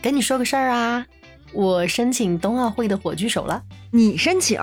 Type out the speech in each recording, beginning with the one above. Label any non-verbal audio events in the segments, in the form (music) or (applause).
跟你说个事儿啊，我申请冬奥会的火炬手了。你申请？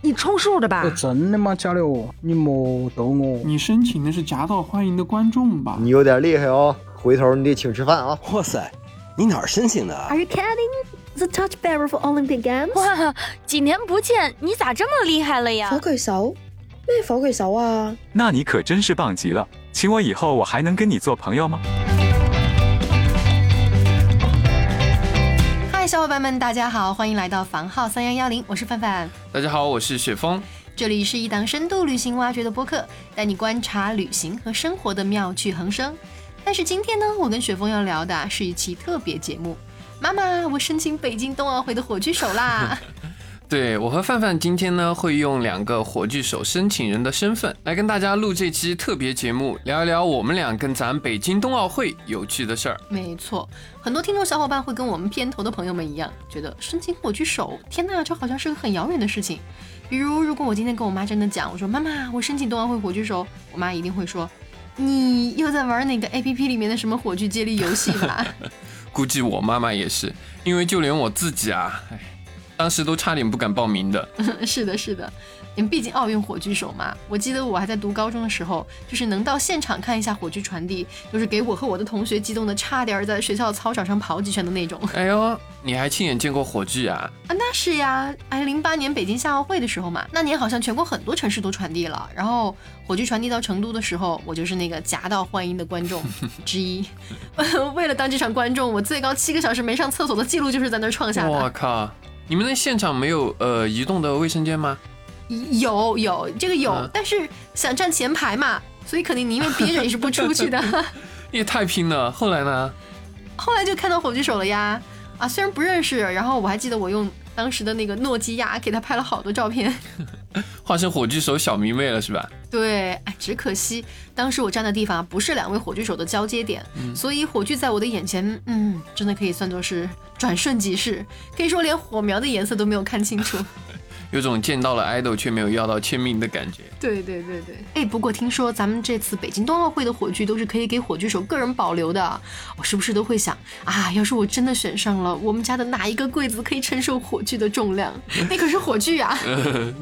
你充数的吧？真的吗？假的哦？你莫逗我。你申请的是夹道欢迎的观众吧？你有点厉害哦，回头你得请吃饭啊！哇塞，你哪儿申请的？Are you kidding? The touchbearer for Olympic Games？哇，几年不见，你咋这么厉害了呀？火炬手？咩火炬手啊？那你可真是棒极了，请我以后我还能跟你做朋友吗？伴们，大家好，欢迎来到房号三幺幺零，我是范范。大家好，我是雪峰。这里是一档深度旅行挖掘的播客，带你观察旅行和生活的妙趣横生。但是今天呢，我跟雪峰要聊的是一期特别节目。妈妈，我申请北京冬奥会的火炬手啦！对我和范范今天呢，会用两个火炬手申请人的身份来跟大家录这期特别节目，聊一聊我们俩跟咱北京冬奥会有趣的事儿。没错，很多听众小伙伴会跟我们片头的朋友们一样，觉得申请火炬手，天呐，这好像是个很遥远的事情。比如，如果我今天跟我妈真的讲，我说妈妈，我申请冬奥会火炬手，我妈一定会说，你又在玩哪个 A P P 里面的什么火炬接力游戏吧？(laughs) 估计我妈妈也是，因为就连我自己啊，哎。当时都差点不敢报名的。(laughs) 是的，是的，因为毕竟奥运火炬手嘛。我记得我还在读高中的时候，就是能到现场看一下火炬传递，就是给我和我的同学激动的差点在学校操场上跑几圈的那种。(laughs) 哎呦，你还亲眼见过火炬啊？啊，那是呀。哎，零八年北京夏奥会的时候嘛，那年好像全国很多城市都传递了。然后火炬传递到成都的时候，我就是那个夹道欢迎的观众之一。(laughs) 为了当这场观众，我最高七个小时没上厕所的记录就是在那儿创下的。我靠！你们那现场没有呃移动的卫生间吗？有有这个有，但是想站前排嘛，所以肯定宁愿憋着也是不出去的。(laughs) 你也太拼了！后来呢？后来就看到火炬手了呀！啊，虽然不认识，然后我还记得我用。当时的那个诺基亚给他拍了好多照片，(laughs) 化身火炬手小迷妹了是吧？对，哎，只可惜当时我站的地方不是两位火炬手的交接点，所以火炬在我的眼前，嗯，真的可以算作是转瞬即逝，可以说连火苗的颜色都没有看清楚。有种见到了 idol 却没有要到签名的感觉。对对对对，哎，不过听说咱们这次北京冬奥会的火炬都是可以给火炬手个人保留的，我是不是都会想啊？要是我真的选上了，我们家的哪一个柜子可以承受火炬的重量？(laughs) 那可是火炬啊，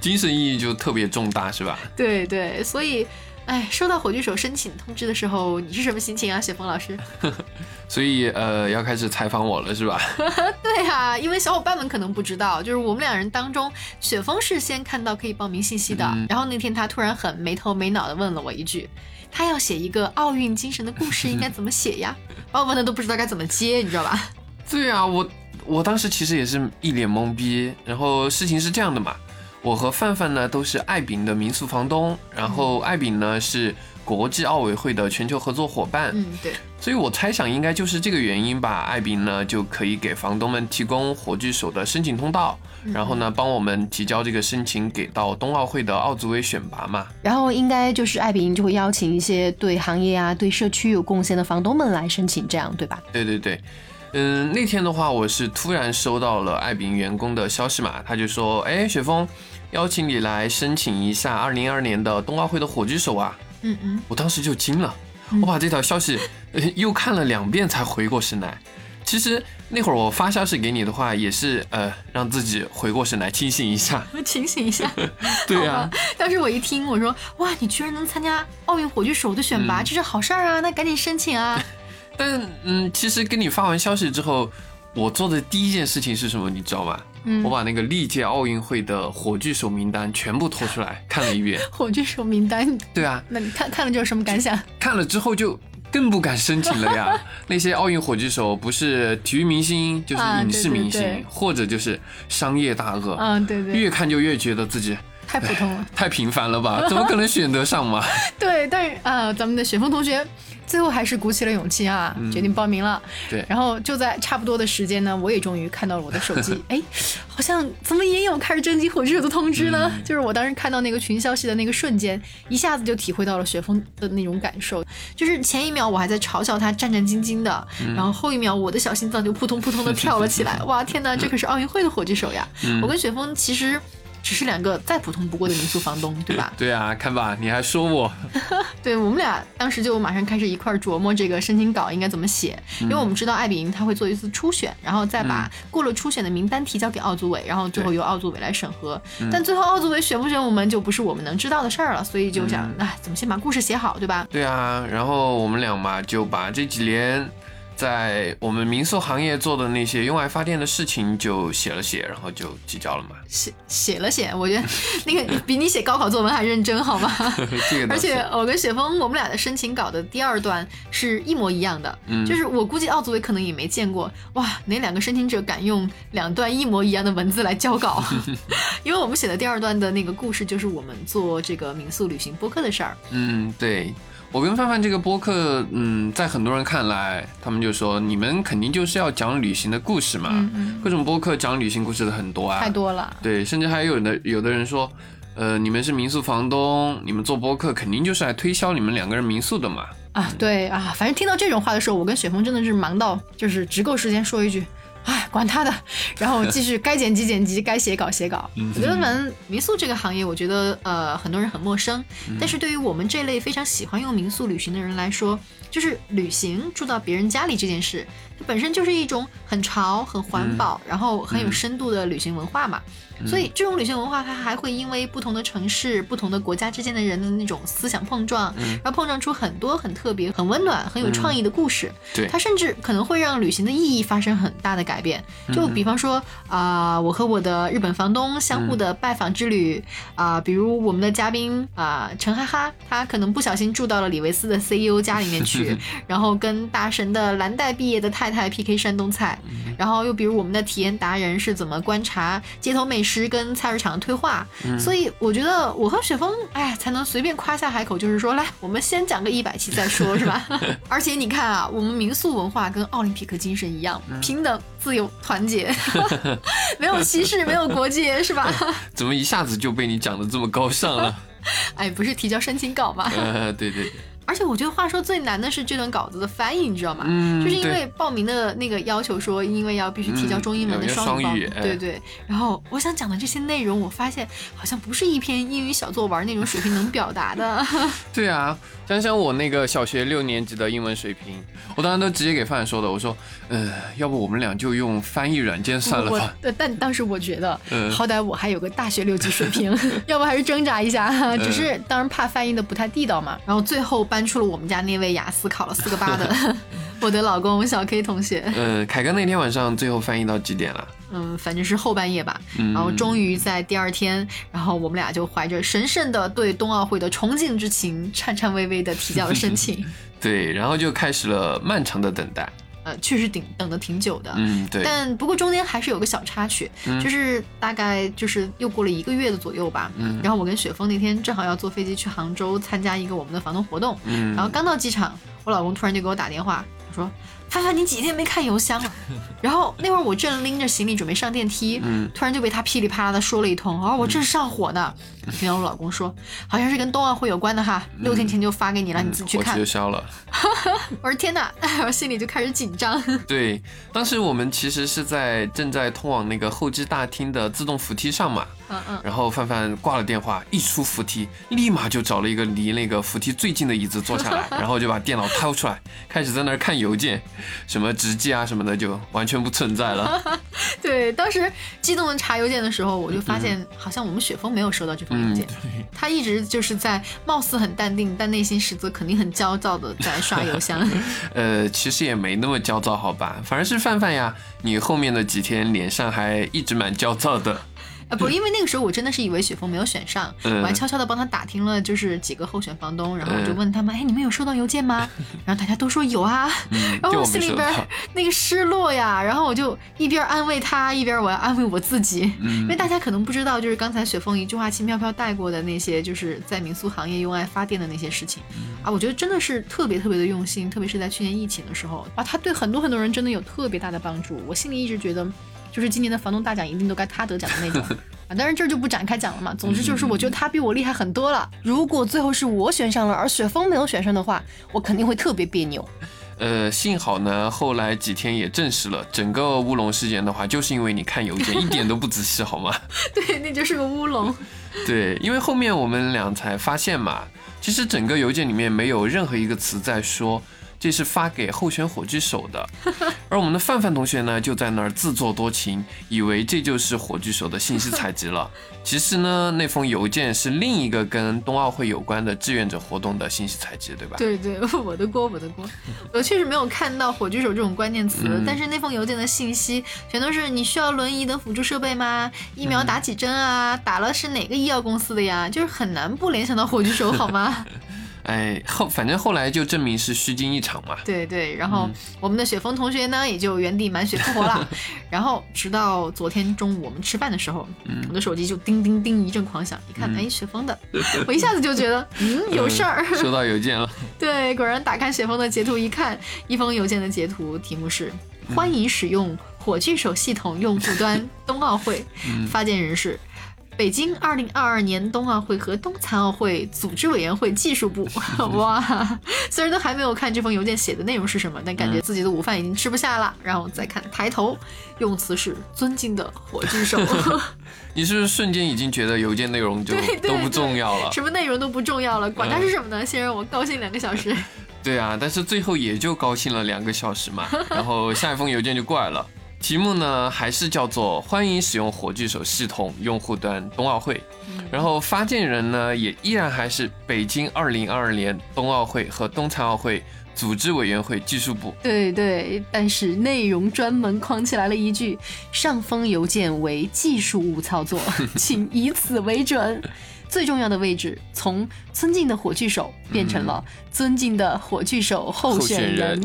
精神意义就特别重大，是吧？对对，所以。哎，收到火炬手申请通知的时候，你是什么心情啊，雪峰老师？(laughs) 所以呃，要开始采访我了，是吧？(laughs) 对啊，因为小伙伴们可能不知道，就是我们两人当中，雪峰是先看到可以报名信息的，然后那天他突然很没头没脑的问了我一句，他要写一个奥运精神的故事，应该怎么写呀？(laughs) 把我问的都不知道该怎么接，你知道吧？对啊，我我当时其实也是一脸懵逼，然后事情是这样的嘛。我和范范呢都是爱饼的民宿房东，然后爱饼呢是国际奥委会的全球合作伙伴，嗯对，所以我猜想应该就是这个原因吧，爱饼呢就可以给房东们提供火炬手的申请通道，然后呢帮我们提交这个申请给到冬奥会的奥组委选拔嘛，然后应该就是爱饼就会邀请一些对行业啊对社区有贡献的房东们来申请，这样对吧？对对对。嗯，那天的话，我是突然收到了爱饼员工的消息嘛，他就说，哎，雪峰，邀请你来申请一下二零二二年的冬奥会的火炬手啊。嗯嗯，我当时就惊了，我把这条消息又看了两遍才回过神来。其实那会儿我发消息给你的话，也是呃让自己回过神来，清醒一下。清醒一下。(laughs) 对啊。当时我一听，我说，哇，你居然能参加奥运火炬手的选拔，这是好事儿啊，那赶紧申请啊。(laughs) 但嗯，其实跟你发完消息之后，我做的第一件事情是什么？你知道吗？嗯，我把那个历届奥运会的火炬手名单全部拖出来看了一遍。(laughs) 火炬手名单？对啊。那你看看了之后什么感想？看了之后就更不敢申请了呀。(laughs) 那些奥运火炬手不是体育明星，就是影视明星，或者就是商业大鳄。嗯，对对。越看就越觉得自己太普通了，(laughs) 太平凡了吧？怎么可能选得上嘛？(laughs) 对，但是啊，咱们的雪峰同学。最后还是鼓起了勇气啊，决定报名了。对，然后就在差不多的时间呢，我也终于看到了我的手机。(laughs) 哎，好像怎么也有开始征集火炬手的通知呢？就是我当时看到那个群消息的那个瞬间，一下子就体会到了雪峰的那种感受。就是前一秒我还在嘲笑他战战兢兢的，然后后一秒我的小心脏就扑通扑通的跳了起来。哇，天哪，这可是奥运会的火炬手呀！我跟雪峰其实。只是两个再普通不过的民宿房东，对吧？(laughs) 对啊，看吧，你还说我，(laughs) 对我们俩当时就马上开始一块琢磨这个申请稿应该怎么写，因为我们知道艾比营他会做一次初选，然后再把过了初选的名单提交给奥组委，然后最后由奥组委来审核。但最后奥组委选不选我们就不是我们能知道的事儿了，所以就想，哎，怎么先把故事写好，对吧？对啊，然后我们俩嘛就把这几年在我们民宿行业做的那些用爱发电的事情就写了写，然后就提交了嘛。(laughs) 写写了写，我觉得 (laughs) 那个比你写高考作文还认真，好吗？(laughs) 这个而且我跟雪峰，我们俩的申请稿的第二段是一模一样的，嗯就是我估计奥组委可能也没见过，哇，哪两个申请者敢用两段一模一样的文字来交稿？因为我们写的第二段的那个故事，就是我们做这个民宿旅行播客的事儿。嗯，对。我跟范范这个播客，嗯，在很多人看来，他们就说你们肯定就是要讲旅行的故事嘛，嗯嗯，各种播客讲旅行故事的很多啊，太多了。对，甚至还有的有的人说，呃，你们是民宿房东，你们做播客肯定就是来推销你们两个人民宿的嘛。啊，对啊，反正听到这种话的时候，我跟雪峰真的是忙到就是只够时间说一句。哎，管他的，然后继续该剪辑剪辑，该写稿写稿。我觉得反正民宿这个行业，我觉得呃很多人很陌生，但是对于我们这类非常喜欢用民宿旅行的人来说，就是旅行住到别人家里这件事，它本身就是一种很潮、很环保，然后很有深度的旅行文化嘛。所以这种旅行文化，它还会因为不同的城市、不同的国家之间的人的那种思想碰撞，然后碰撞出很多很特别、很温暖、很有创意的故事。对。它甚至可能会让旅行的意义发生很大的改变。就比方说啊、我和我的日本房东相互的拜访之旅啊、比如我们的嘉宾啊、陈哈哈，他可能不小心住到了李维斯的 CEO 家里面去，(laughs) 然后跟大神的蓝带毕业的太太 PK 山东菜，然后又比如我们的体验达人是怎么观察街头美食跟菜市场的退化，所以我觉得我和雪峰，哎，才能随便夸下海口，就是说，来，我们先讲个一百期再说，是吧？(laughs) 而且你看啊，我们民宿文化跟奥林匹克精神一样，平等、自由、团结，(laughs) 没有歧视，没有国界，是吧？(laughs) 怎么一下子就被你讲的这么高尚了？哎，不是提交申请稿吗？呃，对对对，而且我觉得话说最难的是这段稿子的翻译，你知道吗？嗯就是因为报名的那个要求说，因为要必须提交中英文的双语对对。然后我想讲的这些内容，我发现好像不是一篇英语小作文那种水平能表达的。(laughs) 对啊，想想我那个小学六年级的英文水平，我当时都直接给范范说的，我说，呃，要不我们俩就用翻译软件算了我吧。呃但当时我觉得，(laughs) 嗯好歹我还有个大学六级水平，(laughs) 要不还是挣扎一下。嗯只是当然怕翻译的不太地道嘛。然后最后搬出了我们家那位雅思考了四个八的 (laughs) 我的老公小 K 同学。呃，凯哥那天晚上最后翻译到几点了？嗯，反正是后半夜吧。嗯然后终于在第二天，然后我们俩就怀着神圣的对冬奥会的崇敬之情，颤颤巍巍的提交了申请。(laughs) 对，然后就开始了漫长的等待。呃，确实挺等的挺久的。嗯，对，但不过中间还是有个小插曲，嗯就是大概就是又过了一个月的左右吧。嗯然后我跟雪峰那天正好要坐飞机去杭州参加一个我们的房东活动，嗯，然后刚到机场，我老公突然就给我打电话，他说：“帆帆，你几天没看邮箱了？” (laughs) 然后那会儿我正拎着行李准备上电梯，嗯突然就被他噼里啪啦的说了一通，哦，我正上火呢。听到我老公说，好像是跟冬奥会有关的哈，六天前就发给你了，你自己去看火气就。消了。(laughs) 我说天哪，(laughs) 我心里就开始紧张。对，当时我们其实是在正在通往那个候机大厅的自动扶梯上嘛，嗯嗯，然后范范挂了电话，一出扶梯，立马就找了一个离那个扶梯最近的椅子坐下来，然后就把电脑掏出来，开始在那儿看邮件，(laughs) 什么直寄啊什么的就完全不存在了。(laughs) 对，当时激动的查邮件的时候，我就发现好像我们雪峰没有收到这封邮嗯，件。他一直就是在貌似很淡定，但内心实则肯定很焦躁的在刷邮箱。(laughs) 呃，其实也没那么焦躁，好吧，反而是范范呀，你后面的几天脸上还一直蛮焦躁的。啊，不，因为那个时候我真的是以为雪峰没有选上，嗯。我还悄悄的帮他打听了，就是几个候选房东，然后我就嗯。问他们，哎，你们有收到邮件吗？(laughs) 然后大家都说有啊，然后我心里边 (laughs) 那个失落呀，然后我就一边安慰他，一边我要安慰我自己，嗯。因为大家可能不知道，就是刚才雪峰一句话轻飘飘带过的那些，就是在民宿行业用爱发电的那些事情。嗯。啊，我觉得真的是特别特别的用心，特别是在去年疫情的时候啊，他对很多很多人真的有特别大的帮助，我心里一直觉得。就是今年的房东大奖一定都该他得奖的那种啊！当然这儿就不展开讲了嘛。总之就是我觉得他比我厉害很多了。如果最后是我选上了，而雪峰没有选上的话，我肯定会特别别扭。呃，幸好呢，后来几天也证实了，整个乌龙事件的话，就是因为你看邮件一点都不仔细，好吗？(laughs) 对，那就是个乌龙。(laughs) 对，因为后面我们俩才发现嘛，其实整个邮件里面没有任何一个词在说。这是发给候选火炬手的，(laughs) 而我们的范范同学呢，就在那儿自作多情，以为这就是火炬手的信息采集了。其实呢，那封邮件是另一个跟冬奥会有关的志愿者活动的信息采集，对吧？对对，我的锅，我的锅。我确实没有看到火炬手这种关键词，但是那封邮件的信息全都是你需要轮椅等辅助设备吗？疫苗打几针啊？打了是哪个医药公司的呀？就是很难不联想到火炬手，好吗？(laughs) 哎，后反正后来就证明是虚惊一场嘛。对对，然后我们的雪峰同学呢，也就原地满血复活了。(laughs) 然后直到昨天中午我们吃饭的时候，我的手机就叮叮叮一阵狂响，一看，哎，雪峰的，我一下子就觉得，(laughs) 嗯，有事儿，收到邮件了。(laughs) 对，果然打开雪峰的截图一看，一封邮件的截图，题目是欢迎使用火炬手系统用户端冬奥会，发件人是。北京二零二二年冬奥会和冬残奥会组织委员会技术部，(laughs) 哇！虽然都还没有看这封邮件写的内容是什么，但感觉自己的午饭已经吃不下了。然后再看抬头，用词是尊敬的火炬手。(laughs) (laughs) 你是不是瞬间已经觉得邮件内容就都不重要了？什么内容都不重要了，管它是什么呢？先让我高兴两个小时。对啊，但是最后也就高兴了两个小时嘛。然后下一封邮件就过来了。题目呢还是叫做欢迎使用火炬手系统用户端冬奥会，然后发件人呢也依然还是北京二零二二年冬奥会和冬残奥会组织委员会技术部。对对，但是内容专门框起来了一句：上封邮件为技术误操作，(laughs) 请以此为准。最重要的位置从尊敬的火炬手变成了尊敬的火炬手候选人，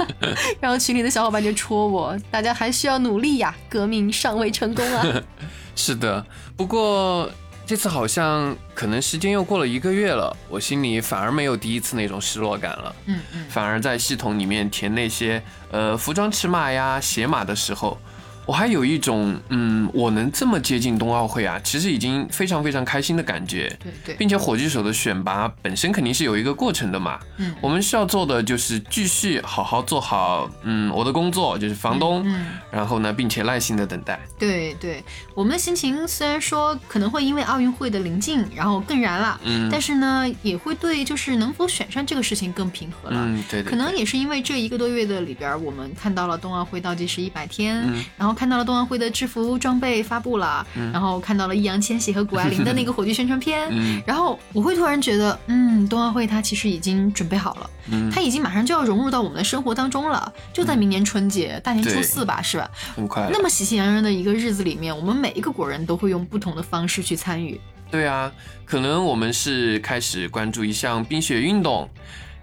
(laughs) 然后群里的小伙伴就戳我，大家还需要努力呀，革命尚未成功啊。(laughs) 是的，不过这次好像可能时间又过了一个月了，我心里反而没有第一次那种失落感了。嗯嗯，反而在系统里面填那些呃服装尺码呀、鞋码的时候。我还有一种，嗯，我能这么接近冬奥会啊，其实已经非常非常开心的感觉。对对，并且火炬手的选拔本身肯定是有一个过程的嘛。嗯，我们需要做的就是继续好好做好，嗯，我的工作就是房东。嗯，然后呢，并且耐心的等待。对对，我们的心情虽然说可能会因为奥运会的临近，然后更燃了。嗯，但是呢，也会对就是能否选上这个事情更平和了。嗯，对对。可能也是因为这一个多月的里边，我们看到了冬奥会倒计时一百天，然后。看到了冬奥会的制服装备发布了，然后看到了易烊千玺和谷爱凌的那个火炬宣传片，(laughs) 然后我会突然觉得，嗯，冬奥会它其实已经准备好了，它已经马上就要融入到我们的生活当中了，就在明年春节大年初四吧，是吧？很快。那么喜气洋洋的一个日子里面，我们每一个国人都会用不同的方式去参与。对啊，可能我们是开始关注一项冰雪运动，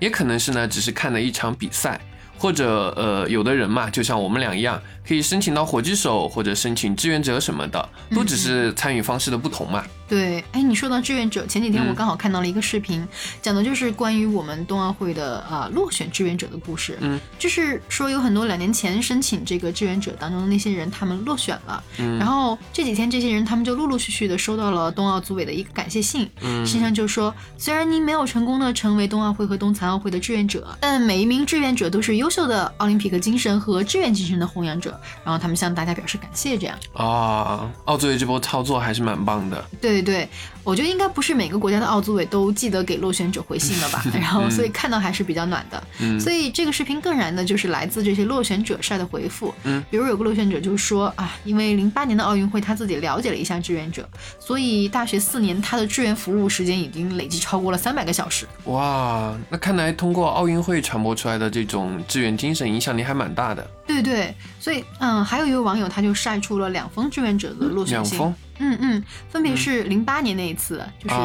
也可能是呢，只是看了一场比赛。或者呃，有的人嘛，就像我们俩一样，可以申请到火炬手或者申请志愿者什么的，都只是参与方式的不同嘛。对，哎，你说到志愿者，前几天我刚好看到了一个视频，讲的就是关于我们冬奥会的啊落选志愿者的故事。嗯，就是说有很多两年前申请这个志愿者当中的那些人，他们落选了。嗯，然后这几天这些人他们就陆陆续续的收到了冬奥组委的一个感谢信。嗯，信上就说，虽然您没有成功的成为冬奥会和冬残奥会的志愿者，但每一名志愿者都是优秀的奥林匹克精神和志愿精神的弘扬者。然后他们向大家表示感谢，这样。啊，奥组委这波操作还是蛮棒的。对。对对，我觉得应该不是每个国家的奥组委都记得给落选者回信了吧？(laughs) 然后，所以看到还是比较暖的。嗯，所以这个视频更燃的就是来自这些落选者晒的回复。嗯，比如有个落选者就说啊，因为零八年的奥运会他自己了解了一下志愿者，所以大学四年他的志愿服务时间已经累计超过了三百个小时。哇，那看来通过奥运会传播出来的这种志愿精神影响力还蛮大的。对对，所以嗯，还有一位网友他就晒出了两封志愿者的落选信。两封。嗯嗯，分别是零八年那一次，就是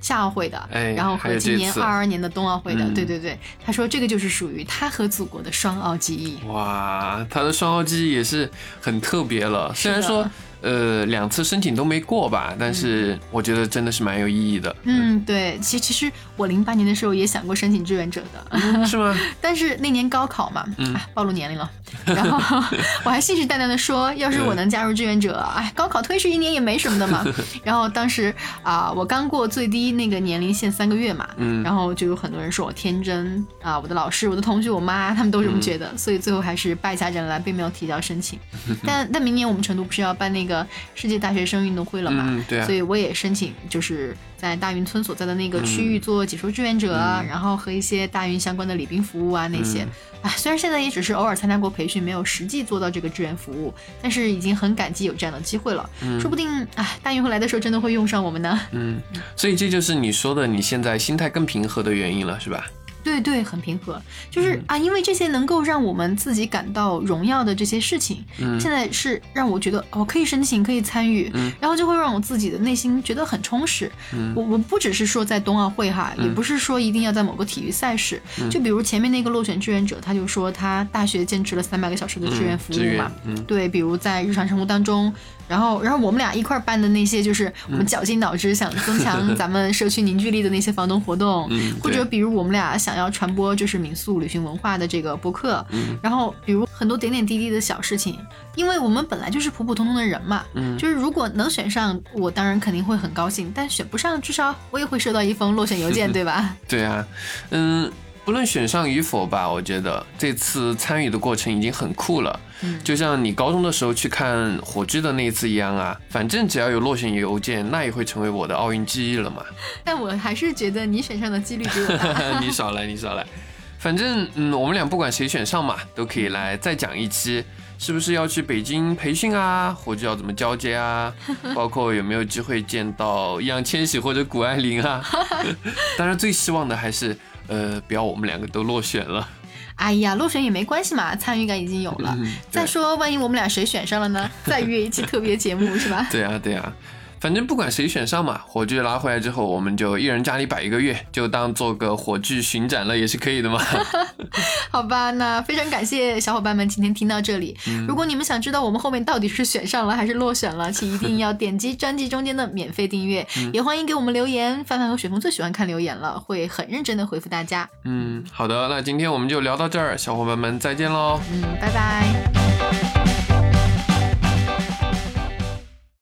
夏奥会的，然后和今年二二年的冬奥会的。对对对，他说这个就是属于他和祖国的双奥记忆。哇，他的双奥记忆也是很特别了，虽然说。呃，两次申请都没过吧？但是我觉得真的是蛮有意义的。嗯，对，其其实我零八年的时候也想过申请志愿者的，是吗？(laughs) 但是那年高考嘛，嗯，暴露年龄了。然后 (laughs) 我还信誓旦旦的说，要是我能加入志愿者，哎，高考推迟一年也没什么的嘛。(laughs) 然后当时啊，我刚过最低那个年龄限三个月嘛，嗯然后就有很多人说我天真啊，我的老师、我的同学、我妈他们都这么觉得，所以最后还是败下阵来，并没有提交申请。但但明年我们成都不是要办那个世界大学生运动会了嘛？嗯对啊所以我也申请，就是在大云村所在的那个区域做解说志愿者啊，然后和一些大云相关的礼宾服务啊那些。啊，虽然现在也只是偶尔参加过培训，没有实际做到这个志愿服务，但是已经很感激有这样的机会了。说不定哎，大运会来的时候真的会用上我们呢。嗯，所以这就是你说的你现在心态更平和的原因了，是吧？对对，很平和，就是、啊，因为这些能够让我们自己感到荣耀的这些事情，嗯。现在是让我觉得哦，可以申请，可以参与，嗯。然后就会让我自己的内心觉得很充实。嗯。我我不只是说在冬奥会哈，也不是说一定要在某个体育赛事，嗯。就比如前面那个落选志愿者，他就说他大学坚持了三百个小时的志愿服务嘛，嗯。对，比如在日常生活当中，然后然后我们俩一块儿办的那些，就是我们绞尽脑汁想增强咱们社区凝聚力的那些房东活动，嗯或者比如我们俩想要传播就是民宿旅行文化的这个博客，嗯。然后比如很多点点滴滴的小事情，因为我们本来就是普普通通的人嘛，嗯。就是如果能选上，我当然肯定会很高兴，但选不上，至少我也会收到一封落选邮件，(laughs) 对吧？对啊，嗯，不论选上与否吧，我觉得这次参与的过程已经很酷了。嗯就像你高中的时候去看火炬的那一次一样啊，反正只要有落选邮件，那也会成为我的奥运记忆了嘛。(laughs) 但我还是觉得你选上的几率比我大。(laughs) 你少来，你少来。反正嗯，我们俩不管谁选上嘛，都可以来再讲一期，是不是要去北京培训啊，或者要怎么交接啊，(laughs) 包括有没有机会见到易烊千玺或者谷爱凌啊。当然，最希望的还是呃，不要我们两个都落选了。哎呀，落选也没关系嘛，参与感已经有了。嗯再说，万一我们俩谁选上了呢？再约一期特别节目是吧？对啊，对啊，反正不管谁选上嘛，火炬拉回来之后，我们就一人家里摆一个月，就当做个火炬巡展了，也是可以的嘛。(laughs) 好吧，那非常感谢小伙伴们今天听到这里。如果你们想知道我们后面到底是选上了还是落选了，请一定要点击专辑中间的免费订阅，也欢迎给我们留言。范范和雪峰最喜欢看留言了，会很认真的回复大家。嗯，好的，那今天我们就聊到这儿，小伙伴们再见喽。嗯，拜拜。